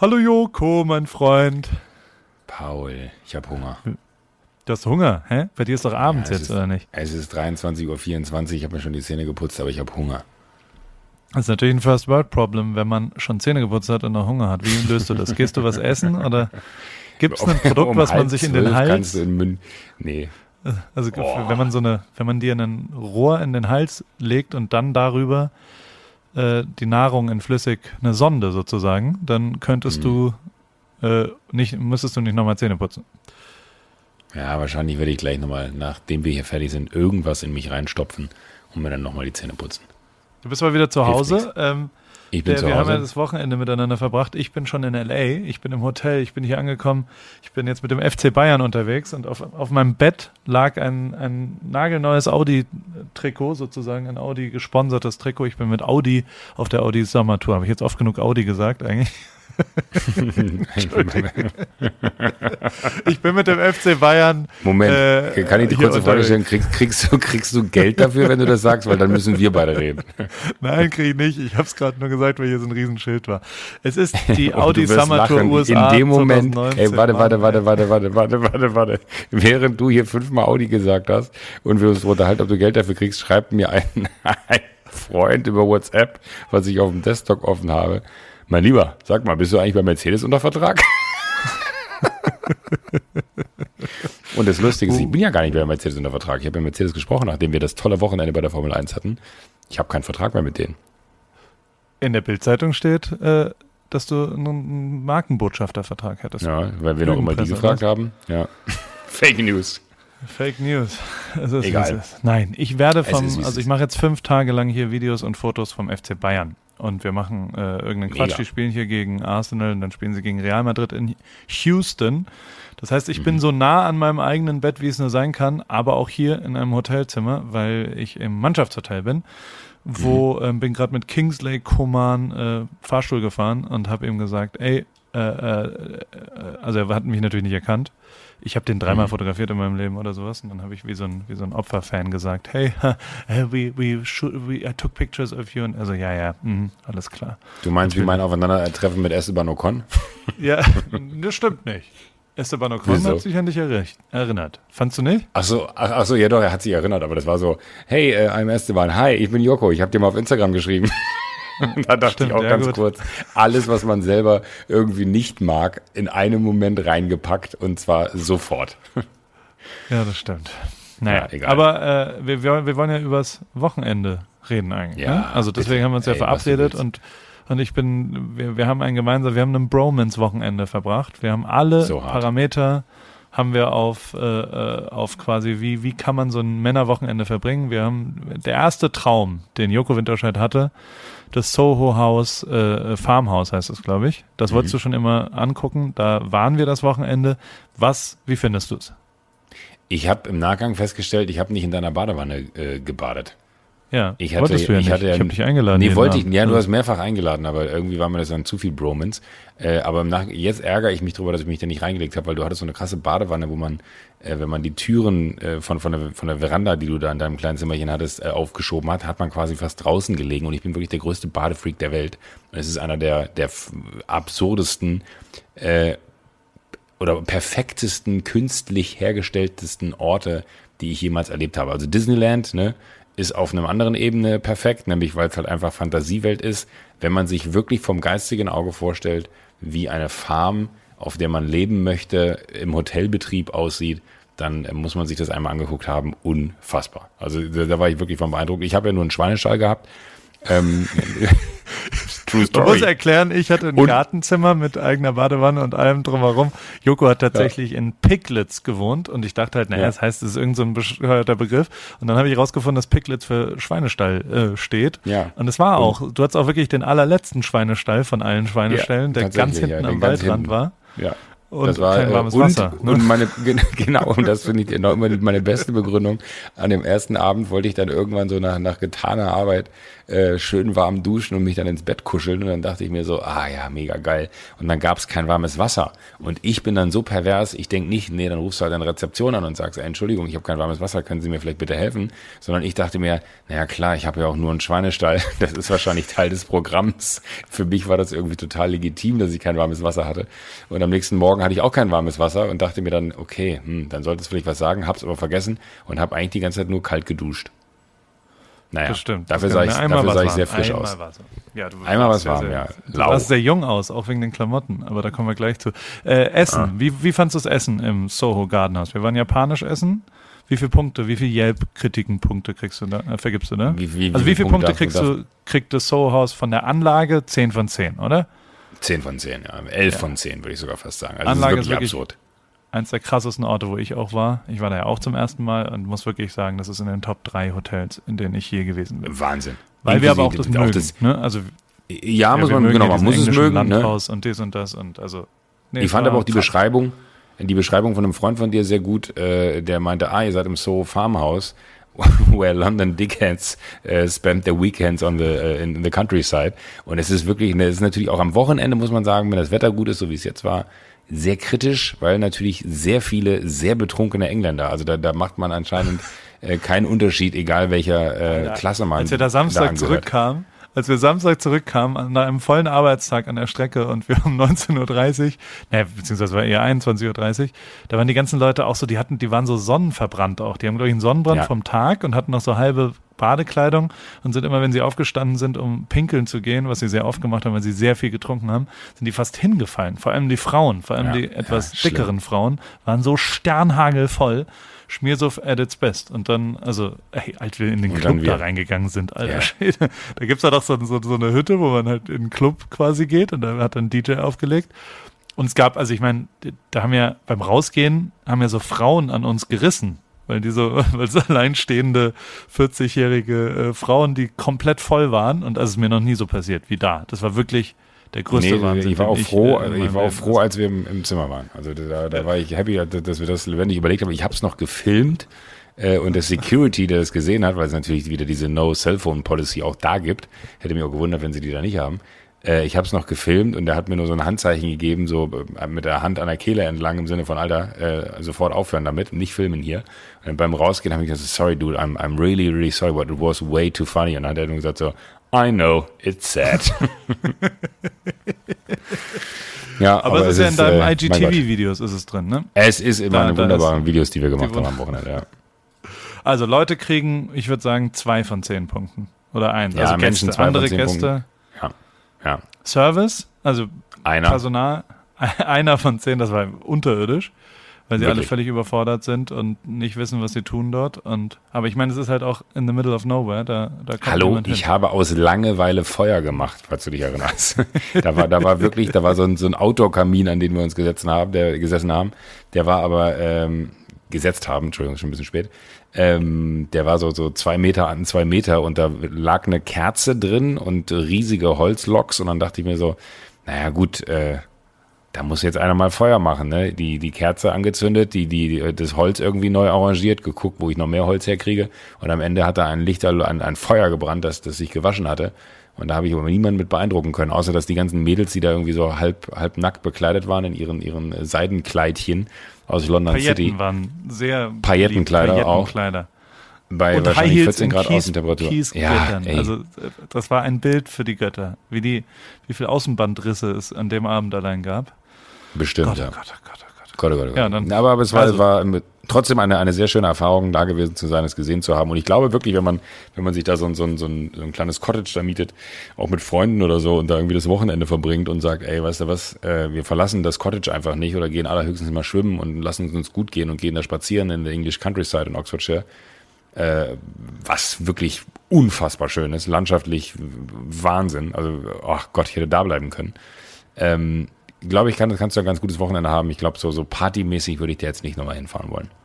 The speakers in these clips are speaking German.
Hallo Joko, mein Freund. Paul, ich habe Hunger. Du hast Hunger, hä? Bei dir ist doch abends Ja, jetzt, ist- oder nicht? Es ist 23.24 Uhr, ich habe mir schon die Zähne geputzt, aber ich habe Hunger. Das ist natürlich ein First World Problem, wenn man schon Zähne geputzt hat und noch Hunger hat. Wie löst du das? Gehst du was essen oder gibt es ein Produkt, Um was man sich in den Hals, Kannst du in Mün nee, also Boah. wenn man so eine, wenn man dir ein Rohr in den Hals legt und dann darüber äh, die Nahrung in flüssig, eine Sonde sozusagen, dann könntest Mhm. du äh, nicht, müsstest du nicht nochmal Zähne putzen. Ja, wahrscheinlich werde ich gleich nochmal, nachdem wir hier fertig sind, irgendwas in mich reinstopfen und mir dann nochmal die Zähne putzen. Du bist mal wieder zu Hilft Hause. Ähm, Ich bin Der, zu wir haben ja Hause. das Wochenende miteinander verbracht. Ich bin schon in LA, ich bin im Hotel, ich bin hier angekommen. Ich bin jetzt mit dem FC Bayern unterwegs und auf, auf meinem Bett lag ein, ein nagelneues Audi-Trikot, sozusagen ein Audi gesponsertes Trikot. Ich bin mit Audi auf der Audi Sommertour. Habe ich jetzt oft genug Audi gesagt eigentlich? Ich bin mit dem FC Bayern. Moment, äh, kann ich dir hier kurz eine Frage stellen? Kriegst, kriegst, du, kriegst du Geld dafür, wenn du das sagst? Weil dann müssen wir beide reden. Nein, kriege ich nicht. Ich habe es gerade nur gesagt, weil hier so ein Riesenschild war. Es ist die Audi Summer Tour. USA In dem Moment, 2019. ey, warte, warte, warte, warte, warte, warte, warte, warte. Während du hier fünfmal Audi gesagt hast und wir uns unterhalten, ob du Geld dafür kriegst, schreibt mir ein, ein Freund über WhatsApp, was ich auf dem Desktop offen habe. Mein Lieber, sag mal, bist du eigentlich bei Mercedes unter Vertrag? Und das Lustige ist, ich bin ja gar nicht bei Mercedes unter Vertrag. Ich habe mit Mercedes gesprochen, nachdem wir das tolle Wochenende bei der Formel 1 hatten. Ich habe keinen Vertrag mehr mit denen. In der Bildzeitung steht, äh, dass du einen Markenbotschaftervertrag hättest. Ja, weil wir noch immer die gefragt haben. Ja. Fake News. Fake News. Es ist, Egal. es ist. Nein, ich werde vom, also ich mache jetzt fünf Tage lang hier Videos und Fotos vom FC Bayern. Und wir machen äh, irgendeinen Quatsch. Mega. Die spielen hier gegen Arsenal und dann spielen sie gegen Real Madrid in Houston. Das heißt, ich Mhm. bin so nah an meinem eigenen Bett, wie es nur sein kann, aber auch hier in einem Hotelzimmer, weil ich im Mannschaftshotel bin. Wo Mhm. ähm, bin gerade mit Kingsley Coman äh, Fahrstuhl gefahren und habe ihm gesagt, ey, äh, äh, äh, also er hat mich natürlich nicht erkannt. Ich habe den dreimal Mhm. fotografiert in meinem Leben oder sowas und dann habe ich wie so ein wie so ein Opferfan gesagt, hey, we we should, we I took pictures of you und also ja ja, mhm, alles klar. Du meinst wie mein Aufeinandertreffen mit Esteban Ocon? Ja, das stimmt nicht. Esteban Ocon Wieso? hat sich an dich erinnert. Fandst du nicht? Ach so, ach, ach so, ja doch, er hat sich erinnert, aber das war so, hey, äh, I'm Esteban, hi, ich bin Joko, ich habe dir mal auf Instagram geschrieben. da dachte Stimmt, ich auch ganz gut. kurz, alles, was man selber irgendwie nicht mag, in einem Moment reingepackt und zwar sofort. Ja, das stimmt. Naja, Ja, egal. aber äh, wir, wir, wollen ja übers Wochenende reden eigentlich. Ja, ne? Also deswegen bitte. haben wir uns ja Ey, verabredet und und ich bin, wir, wir haben ein gemeinsam, wir haben ein Bromance-Wochenende verbracht. Wir haben alle So. Parameter haben wir auf, äh, äh, auf quasi, wie, wie kann man so ein Männerwochenende verbringen. Wir haben, der erste Traum, den Joko Winterscheid hatte, das Soho House, äh, Farmhouse heißt es, glaube ich. Das wolltest Mhm. du schon immer angucken. Da waren wir das Wochenende. Was, wie findest du es? Ich habe im Nachgang festgestellt, ich habe nicht in deiner Badewanne äh, gebadet. Ja, Ich hatte, wolltest du ja ich nicht. hatte ja, ich habe dich eingeladen. Nee, wollte ich. Ja, du hast mehrfach eingeladen, aber irgendwie war mir das dann zu viel Bromance. Äh, aber Nach jetzt ärgere ich mich darüber, dass ich mich da nicht reingelegt habe, weil du hattest so eine krasse Badewanne, wo man, äh, wenn man die Türen äh, von, von, der, von der Veranda, die du da in deinem kleinen Zimmerchen hattest, äh, aufgeschoben hat, hat man quasi fast draußen gelegen. Und ich bin wirklich der größte Badefreak der Welt. Und es ist einer der, der absurdesten äh, oder perfektesten, künstlich hergestelltesten Orte, die ich jemals erlebt habe. Also Disneyland, ne, ist auf einer anderen Ebene perfekt, nämlich weil es halt einfach Fantasiewelt ist. Wenn man sich wirklich vom geistigen Auge vorstellt, wie eine Farm, auf der man leben möchte, im Hotelbetrieb aussieht, dann muss man sich das einmal angeguckt haben. Unfassbar. Also da, war ich wirklich von beeindruckt. Ich habe ja nur einen Schweinestall gehabt. Ähm, True Man muss Story. erklären, ich hatte ein Und- Gartenzimmer mit eigener Badewanne und allem drumherum. Joko hat tatsächlich in Piglets gewohnt und ich dachte halt, naja, Ja. das heißt, es ist irgendein so ein bescheuerter Begriff. Und dann habe ich rausgefunden, dass Piglets für Schweinestall äh, steht. Ja. Und es war auch, du hattest auch wirklich den allerletzten Schweinestall von allen Schweineställen, Ja, der ganz hinten ja, am ganz Waldrand hinten. war. Ja. Und das war, kein äh, warmes und, Wasser. Ne? Und meine, gen- genau, und das finde ich noch immer meine beste Begründung. An dem ersten Abend wollte ich dann irgendwann so nach, nach getaner Arbeit äh, schön warm duschen und mich dann ins Bett kuscheln. Und dann dachte ich mir so, ah ja, mega geil. Und dann gab es kein warmes Wasser. Und ich bin dann so pervers, ich denk nicht, nee, dann rufst du halt eine Rezeption an und sagst, Entschuldigung, ich habe kein warmes Wasser, können Sie mir vielleicht bitte helfen? Sondern ich dachte mir, naja klar, ich habe ja auch nur einen Schweinestall. Das ist wahrscheinlich Teil des Programms. Für mich war das irgendwie total legitim, dass ich kein warmes Wasser hatte. Und am nächsten Morgen hatte ich auch kein warmes Wasser und dachte mir dann, okay, hm, dann sollte es vielleicht was sagen, hab's aber vergessen und habe eigentlich die ganze Zeit nur kalt geduscht. Naja, Das stimmt. dafür sah ich, dafür was sah ich sehr frisch Einmal aus. war so. Ja, du Einmal was sehr, warm, sehr, ja. Du sahst sehr jung aus, auch wegen den Klamotten, aber da kommen wir gleich zu. Äh, Essen. Ah. Wie, wie fandst du das Essen im Soho Gardenhaus? Wir waren japanisch essen. Wie viele Punkte, wie viele Yelp-Kritiken-Punkte kriegst du da, äh, vergibst du da? Wie- wie- also wie wie viele Punkte Punkte kriegst du, kriegt das Soho Haus von der Anlage? 10 von 10, oder? 10 von 10, ja. 11 von 10, würde ich sogar fast sagen. Also Anlage das ist ist wirklich wirklich- absurd. Eins der krassesten Orte, wo ich auch war. Ich war da ja auch zum ersten Mal und muss wirklich sagen, das ist in den Top 3 Hotels, in denen ich je gewesen bin. Wahnsinn. Weil wir aber auch Inklusive das mögen. das- ne? Also ja, muss man, mögen genau, man muss es mögen. Ne? Landhaus und dies und das und also. nee, Ich fand aber auch die krass. Beschreibung, die Beschreibung von einem Freund von dir sehr gut, äh, der meinte, ah, ihr seid im Soho Farmhouse, where London dickheads äh, spend their weekends on the, äh, in, the countryside. Und es ist wirklich, ne, es ist natürlich auch am Wochenende, muss man sagen, wenn das Wetter gut ist, so wie es jetzt war, sehr kritisch, weil natürlich sehr viele sehr betrunkene Engländer, also da, da macht man anscheinend äh, keinen Unterschied, egal welcher äh, Klasse man Als wir da Samstag angehört. zurückkamen, als wir Samstag zurückkamen, nach einem vollen Arbeitstag an der Strecke und wir um 19.30 Uhr, ne, beziehungsweise war eher 21.30 Uhr, da waren die ganzen Leute auch so, die hatten, die waren so sonnenverbrannt auch. Die haben, glaube ich, einen Sonnenbrand Ja. vom Tag und hatten noch so halbe Badekleidung und sind immer, wenn sie aufgestanden sind, um pinkeln zu gehen, was sie sehr oft gemacht haben, weil sie sehr viel getrunken haben, sind die fast hingefallen. Vor allem die Frauen, vor allem Ja, die etwas ja, dickeren Frauen, waren so sternhagelvoll. Schmiersuff at its best. Und dann, also, ey, als wir in den Und Club da reingegangen sind, alter Ja. Schwede. Da gibt's da doch so, so, so eine Hütte, wo man halt in den Club quasi geht und da hat dann DJ aufgelegt. Und es gab, also ich meine, da haben ja beim Rausgehen, haben ja so Frauen an uns gerissen. Weil die so, weil so alleinstehende 40-jährige äh, Frauen, die komplett voll waren. Und das ist mir noch nie so passiert wie da. Das war wirklich der größte Nee, Wahnsinn. ich war auch froh, äh, ich war auch froh, als wir im, im Zimmer waren. Also da, da war ich happy, dass wir das lebendig überlegt haben. Ich habe es noch gefilmt äh, und der Security, der das gesehen hat, weil es natürlich wieder diese No Cellphone Policy auch da gibt, hätte mich auch gewundert, wenn sie die da nicht haben. Äh, ich habe es noch gefilmt und der hat mir nur so ein Handzeichen gegeben, so äh, mit der Hand an der Kehle entlang im Sinne von Alter, äh, sofort aufhören damit, nicht filmen hier. Und beim Rausgehen habe ich gesagt, sorry dude, I'm, I'm really, really sorry, but it was way too funny. Und dann hat er nur gesagt so, I know, it's sad. ja, Aber, es ist ja in deinem äh. IGTV-Videos ist es drin, ne? Es ist eine da wunderbaren Videos, die wir gemacht die haben am Wochenende. Ja. Also Leute kriegen, ich würde sagen, zwei von zehn Punkten. Oder eins. Ja, also Menschen Gäste, andere Gäste. ja, ja. Service, also Einer. Personal, einer von zehn, das war unterirdisch, weil sie alle Wirklich. völlig überfordert sind und nicht wissen, was sie tun dort. Und aber ich meine, es ist halt auch in the middle of nowhere. Da, da kommt Hallo, ich hin. habe aus Langeweile Feuer gemacht, falls du dich erinnerst. da war, da war wirklich, da war so ein, so ein Outdoor-Kamin, an den wir uns gesetzen haben, der gesessen haben. Der war aber ähm, gesetzt haben, Entschuldigung, schon ein bisschen spät. Ähm, der war so so zwei Meter an zwei Meter und da lag eine Kerze drin und riesige Holzloks und dann dachte ich mir so, naja gut, äh, da muss jetzt einer mal Feuer machen, ne? Die, die Kerze angezündet, die, die, das Holz irgendwie neu arrangiert, geguckt, wo ich noch mehr Holz herkriege. Und am Ende hat da ein Lichter, ein, ein Feuer gebrannt, das, das sich gewaschen hatte. Und da habe ich aber niemanden mit beeindrucken können, außer dass die ganzen Mädels, die da irgendwie so halb, halb nackt bekleidet waren in ihren, ihren Seidenkleidchen aus London Pailletten City. waren sehr Paillettenkleider auch. Paillettenkleider. Bei Und High wahrscheinlich Heels 14 in Grad Kies, Außentemperatur. Kiesgöttern. ey. Also das war ein Bild für die Götter. Wie die, wie viel Außenbandrisse es an dem Abend allein gab. bestimmt, Gott, ja. oh Gott, oh Gott, oh Gott. Gott, oh Gott, oh Gott. Ja, dann- aber es war, also- es war mit- trotzdem eine, eine sehr schöne Erfahrung, da gewesen zu sein, es gesehen zu haben. Und ich glaube wirklich, wenn man, wenn man sich da so ein, so ein, so ein, so ein kleines Cottage da mietet, auch mit Freunden oder so und da irgendwie das Wochenende verbringt und sagt, ey, weißt du was, äh, wir verlassen das Cottage einfach nicht oder gehen allerhöchstens mal schwimmen und lassen es uns gut gehen und gehen da spazieren in der English Countryside in Oxfordshire. Äh, was wirklich unfassbar schön ist, landschaftlich Wahnsinn. Also, ach Gott, ich hätte da bleiben können. Ähm, glaube ich, kann, kannst du ein ganz gutes Wochenende haben. Ich glaube, so, so partymäßig würde ich da jetzt nicht nochmal hinfahren wollen.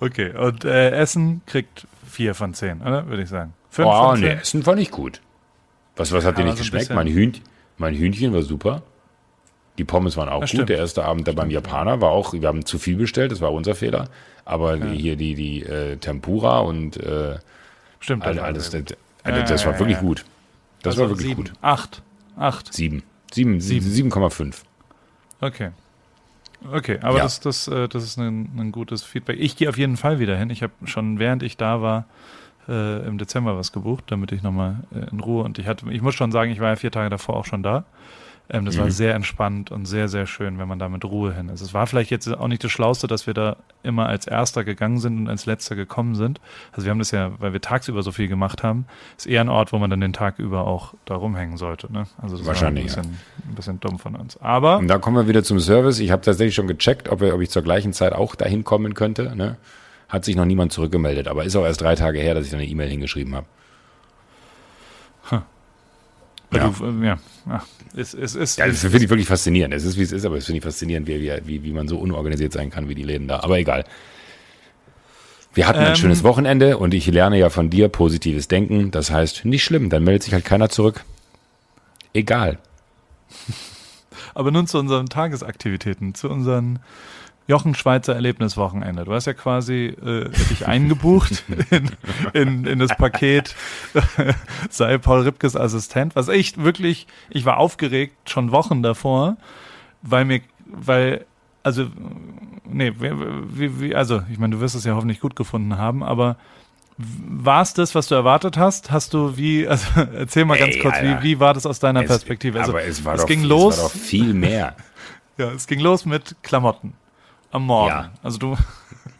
Okay, und äh, Essen kriegt vier von zehn, oder? Würde ich sagen. Fünf Oh, von nee, zehn? Essen fand ich gut. Was, was hat dir Aber nicht so ein geschmeckt? Mein, Hühn, mein Hühnchen war super. Die Pommes waren auch Das gut. stimmt. Der erste Abend da beim Japaner war auch, wir haben zu viel bestellt, das war unser Fehler. Aber hier die, die äh, Tempura und äh, Stimmt. all- alles, das, also Ja, das ja, war ja, wirklich ja. gut. Das Also war wirklich sieben. gut. Acht. Acht. Sieben. Sieben, Sieben. 7,5. Okay. Okay, aber Ja. das, das, äh, das ist ein, ein gutes Feedback. Ich gehe auf jeden Fall wieder hin. Ich habe schon während ich da war äh, im Dezember was gebucht, damit ich nochmal äh, in Ruhe und ich hatte, ich muss schon sagen, ich war ja vier Tage davor auch schon da. Ähm, das war Mhm. sehr entspannt und sehr, sehr schön, wenn man da mit Ruhe hin ist. Es war vielleicht jetzt auch nicht das Schlauste, dass wir da immer als Erster gegangen sind und als Letzter gekommen sind. Also wir haben das ja, weil wir tagsüber so viel gemacht haben, ist eher ein Ort, wo man dann den Tag über auch da rumhängen sollte. Ne? Also das Wahrscheinlich, war ein bisschen, ein bisschen dumm von uns. Aber Und da kommen wir wieder zum Service. Ich habe tatsächlich schon gecheckt, ob, wir, ob ich zur gleichen Zeit auch dahin kommen könnte. Ne? Hat sich noch niemand zurückgemeldet, aber ist auch erst drei Tage her, dass ich da eine E-Mail hingeschrieben habe. Weil Ja. Du, äh, ja. Ach, es, es ist. Ja, das finde ich wirklich faszinierend. Es ist, wie es ist, aber es finde ich faszinierend, wie, wie, wie, wie man so unorganisiert sein kann wie die Läden da. Aber egal. Wir hatten ein Ähm, schönes Wochenende und ich lerne ja von dir positives Denken. Das heißt, nicht schlimm, dann meldet sich halt keiner zurück. Egal. aber nun zu unseren Tagesaktivitäten, zu unseren Jochen Schweizer Erlebniswochenende. Du hast ja quasi äh, dich eingebucht in, in, in das Paket sei Paul Ripkes Assistent, was echt wirklich, ich war aufgeregt schon Wochen davor, weil mir, weil, also, nee, wie, wie, also, ich meine, du wirst es ja hoffentlich gut gefunden haben, aber war es das, was du erwartet hast? Hast du wie, also erzähl mal ganz Ey, kurz, Alter. wie, wie war das aus deiner Es- Perspektive? Also, aber es war es doch, ging es los. war doch viel mehr. Ja, es ging los mit Klamotten am Morgen. Ja. Also du,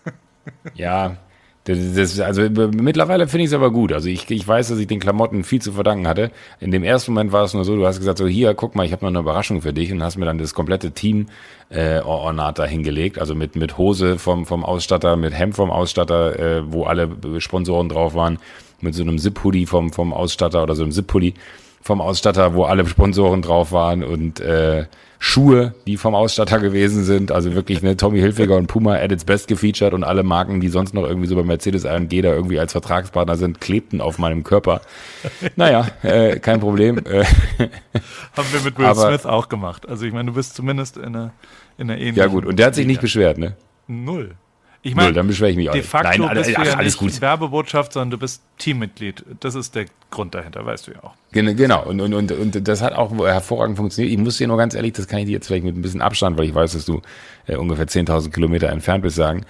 Ja, das, das, also mittlerweile finde ich es aber gut. Also ich, ich weiß, dass ich den Klamotten viel zu verdanken hatte. In dem ersten Moment war es nur so, du hast gesagt, so hier, guck mal, ich habe noch eine Überraschung für dich und hast mir dann das komplette Team äh, Ornat da hingelegt. Also mit, mit Hose vom, vom Ausstatter, mit Hemd vom Ausstatter, äh, wo alle Sponsoren drauf waren, mit so einem Zip-Hoodie vom, vom Ausstatter oder so einem Zip-Pulli vom Ausstatter, wo alle Sponsoren drauf waren und äh, Schuhe, die vom Ausstatter gewesen sind. Also wirklich ne, Tommy Hilfiger und Puma at its best gefeatured und alle Marken, die sonst noch irgendwie so bei Mercedes AMG da irgendwie als Vertragspartner sind, klebten auf meinem Körper. Naja, äh, kein Problem. Äh, haben wir mit Will Aber- Smith auch gemacht. Also ich meine, du bist zumindest in einer, in einer ähnlichen ja gut, und der hat sich nicht beschwert, ne? Null. Ich meine, dann beschwere ich mich auch de facto Nein, bist ach, du ja alles nicht gut. Werbebotschaft, sondern du bist Teammitglied. Das ist der Grund dahinter, weißt du ja auch. Gen- Genau, und, und, und, und das hat auch hervorragend funktioniert. Ich muss dir nur ganz ehrlich, das kann ich dir jetzt vielleicht mit ein bisschen Abstand, weil ich weiß, dass du äh, ungefähr 10.000 Kilometer entfernt bist, sagen.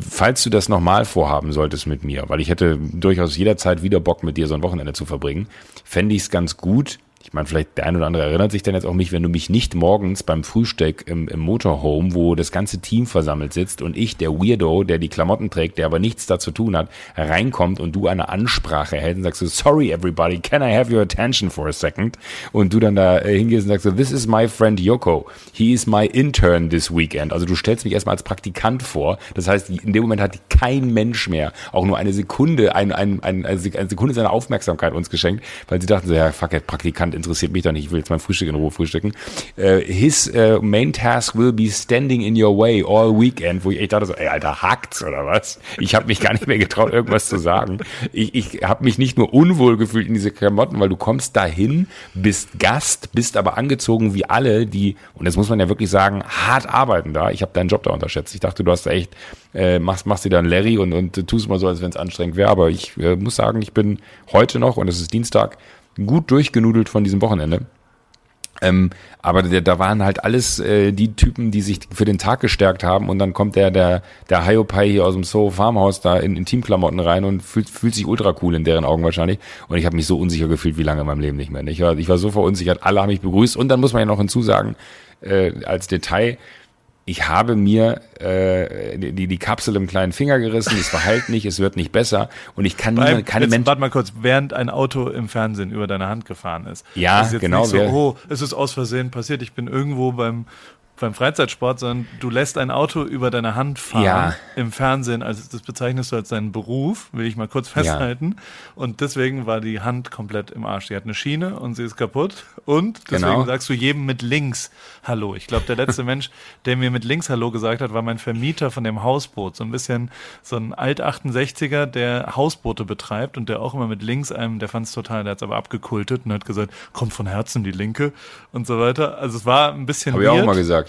Falls du das nochmal vorhaben solltest mit mir, weil ich hätte durchaus jederzeit wieder Bock mit dir so ein Wochenende zu verbringen, fände ich es ganz gut. Ich meine, vielleicht der ein oder andere erinnert sich dann jetzt auch mich, wenn du mich nicht morgens beim Frühstück im, im Motorhome, wo das ganze Team versammelt sitzt und ich, der Weirdo, der die Klamotten trägt, der aber nichts dazu tun hat, reinkommt und du eine Ansprache hältst und sagst so, sorry everybody, can I have your attention for a second? Und du dann da äh, hingehst und sagst so, this is my friend Yoko. He is my intern this weekend. Also du stellst mich erstmal als Praktikant vor. Das heißt, in dem Moment hat kein Mensch mehr auch nur eine Sekunde, ein, ein, ein, eine Sekunde seiner Aufmerksamkeit uns geschenkt, weil sie dachten so, ja, fuck it, Praktikant interessiert mich doch nicht, ich will jetzt mein Frühstück in Ruhe frühstücken. Äh, his äh, main task will be standing in your way all weekend, wo ich echt dachte so, ey, Alter, hackt's oder was? Ich habe mich gar nicht mehr getraut, irgendwas zu sagen. Ich, ich habe mich nicht nur unwohl gefühlt in diese Klamotten, weil du kommst dahin, bist Gast, bist aber angezogen wie alle, die, und das muss man ja wirklich sagen, hart arbeiten da. Ich habe deinen Job da unterschätzt. Ich dachte, du hast da echt, äh, machst, machst dir dann Larry und, und tust mal so, als wenn es anstrengend wäre. Aber ich äh, muss sagen, ich bin heute noch, und es ist Dienstag, gut durchgenudelt von diesem Wochenende. Ähm, aber der, da waren halt alles äh, die Typen, die sich für den Tag gestärkt haben und dann kommt der, der, der Hiopai hier aus dem Soho Farmhaus da in, in Teamklamotten rein und fühlt, fühlt sich ultra cool in deren Augen wahrscheinlich. Und ich habe mich so unsicher gefühlt wie lange in meinem Leben nicht mehr. Ich war, ich war so verunsichert, alle haben mich begrüßt und dann muss man ja noch hinzusagen, äh, als Detail, ich habe mir äh, die, die Kapsel im kleinen Finger gerissen, es verheilt nicht, es wird nicht besser und ich kann niemand, keine Menschen. warte mal kurz, während ein Auto im Fernsehen über deine Hand gefahren ist. Ja, ist jetzt genau, Nicht so, oh, es ist aus Versehen passiert, ich bin irgendwo beim beim Freizeitsport, sondern du lässt ein Auto über deine Hand fahren Ja. im Fernsehen. Also das bezeichnest du als deinen Beruf, will ich mal kurz festhalten. Und deswegen war die Hand komplett im Arsch. Die hat eine Schiene und sie ist kaputt. Und deswegen Genau. sagst du jedem mit links Hallo. Ich glaube, der letzte Mensch, der mir mit links Hallo gesagt hat, war mein Vermieter von dem Hausboot. So ein bisschen so ein Alt-68er, der Hausboote betreibt und der auch immer mit links einem, der fand es total, der hat es aber abgekultet und hat gesagt, kommt von Herzen die Linke und so weiter. Also es war ein bisschen Habe ich auch mal gesagt.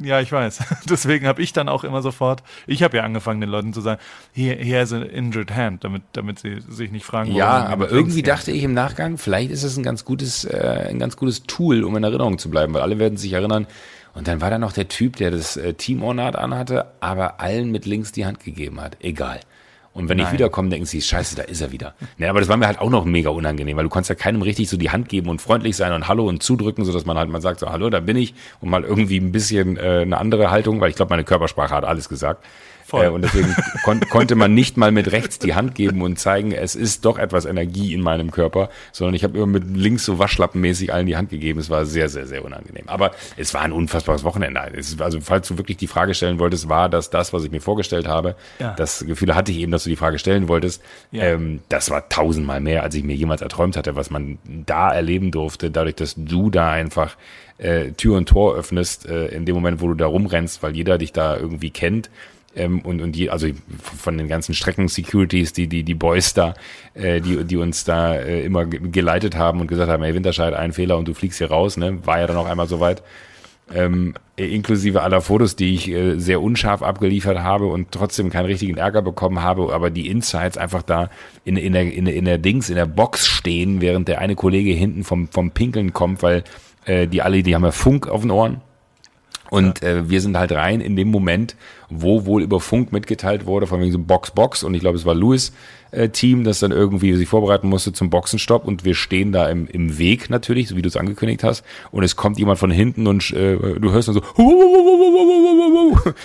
Ja, ich weiß. Deswegen habe ich dann auch immer sofort, ich habe ja angefangen, den Leuten zu sagen, hier, hier is an injured hand, damit, damit sie sich nicht fragen, Ja, aber irgendwie dachte ich im Nachgang, vielleicht ist es ein ganz gutes, äh, ein ganz gutes Tool, um in Erinnerung zu bleiben, weil alle werden sich erinnern. Und dann war da noch der Typ, der das äh, Team-Ornat anhatte, aber allen mit links die Hand gegeben hat. Egal. Und wenn ich Nein. wiederkomme, denken sie, scheiße, da ist er wieder. Ne, aber das war mir halt auch noch mega unangenehm, weil du konntest ja keinem richtig so die Hand geben und freundlich sein und Hallo und zudrücken, sodass man halt mal sagt, so Hallo, da bin ich und mal irgendwie ein bisschen äh, eine andere Haltung, weil ich glaube, meine Körpersprache hat alles gesagt. Voll. Äh, und deswegen kon konnte man nicht mal mit rechts die Hand geben und zeigen, es ist doch etwas Energie in meinem Körper, sondern ich habe immer mit links so waschlappenmäßig allen die Hand gegeben. Es war sehr, sehr, sehr unangenehm. Aber es war ein unfassbares Wochenende. Ist, also falls du wirklich die Frage stellen wolltest, war das das, was ich mir vorgestellt habe? Ja. Das Gefühl hatte ich eben, dass du die Frage stellen wolltest. Ja. Ähm, das war tausendmal mehr, als ich mir jemals erträumt hatte, was man da erleben durfte, dadurch, dass du da einfach äh, Tür und Tor öffnest, äh, in dem Moment, wo du da rumrennst, weil jeder dich da irgendwie kennt. Ähm, und, und die, also von den ganzen Strecken-Securities, die, die, die Boys da, äh, die, die uns da äh, immer ge- geleitet haben und gesagt haben, hey, Winterscheid, ein Fehler und du fliegst hier raus, ne? War ja dann auch einmal soweit. Ähm, äh, inklusive aller Fotos, die ich äh, sehr unscharf abgeliefert habe und trotzdem keinen richtigen Ärger bekommen habe, aber die Insights einfach da in, in, der, in, in der Dings, in der Box stehen, während der eine Kollege hinten vom, vom Pinkeln kommt, weil äh, die alle, die haben ja Funk auf den Ohren. Und äh, wir sind halt rein in dem Moment, wo wohl über Funk mitgeteilt wurde, von wegen so Box, Box. Und ich glaube, es war Louis äh, Team, das dann irgendwie sich vorbereiten musste zum Boxenstopp. Und wir stehen da im, im Weg natürlich, so wie du es angekündigt hast. Und es kommt jemand von hinten und äh, du hörst dann so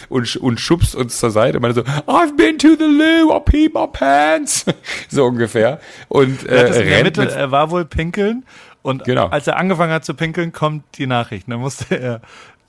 und, und schubst uns zur Seite. Und meine so, I've been to the loo, I peed my pants. so ungefähr. Und Er, äh, in der Mitte, mit, er war wohl pinkeln und Genau. als er angefangen hat zu pinkeln, kommt die Nachricht. Dann musste er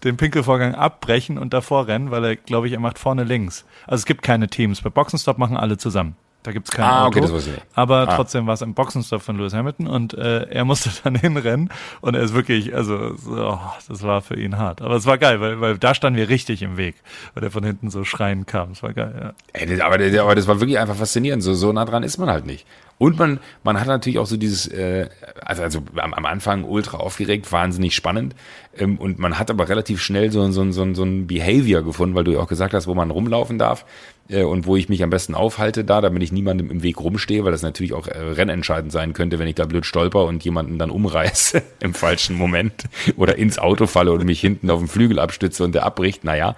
den Pinkelvorgang abbrechen und davor rennen, weil er, glaube ich, er macht vorne links. Also es gibt keine Teams. Bei Boxenstopp machen alle zusammen. Da gibt's kein Ah, Auto. okay, das wusste ich nicht. Aber Ah. trotzdem war es im Boxenstopp von Lewis Hamilton und äh, er musste dann hinrennen und er ist wirklich, also so, oh, das war für ihn hart. Aber es war geil, weil, weil da standen wir richtig im Weg, weil er von hinten so schreien kam. Es war geil, ja. Ey, das, aber, das- aber das war wirklich einfach faszinierend. So, so nah dran ist man halt nicht. Und man, man hat natürlich auch so dieses, äh, also, also am, am Anfang ultra aufgeregt, wahnsinnig spannend. Ähm, und man hat aber relativ schnell so, so, so, so ein Behavior gefunden, weil du ja auch gesagt hast, wo man rumlaufen darf äh, und wo ich mich am besten aufhalte da, damit ich niemandem im Weg rumstehe, weil das natürlich auch äh, rennentscheidend sein könnte, wenn ich da blöd stolper und jemanden dann umreiße im falschen Moment oder ins Auto falle und mich hinten auf den Flügel abstütze und der abbricht. Naja,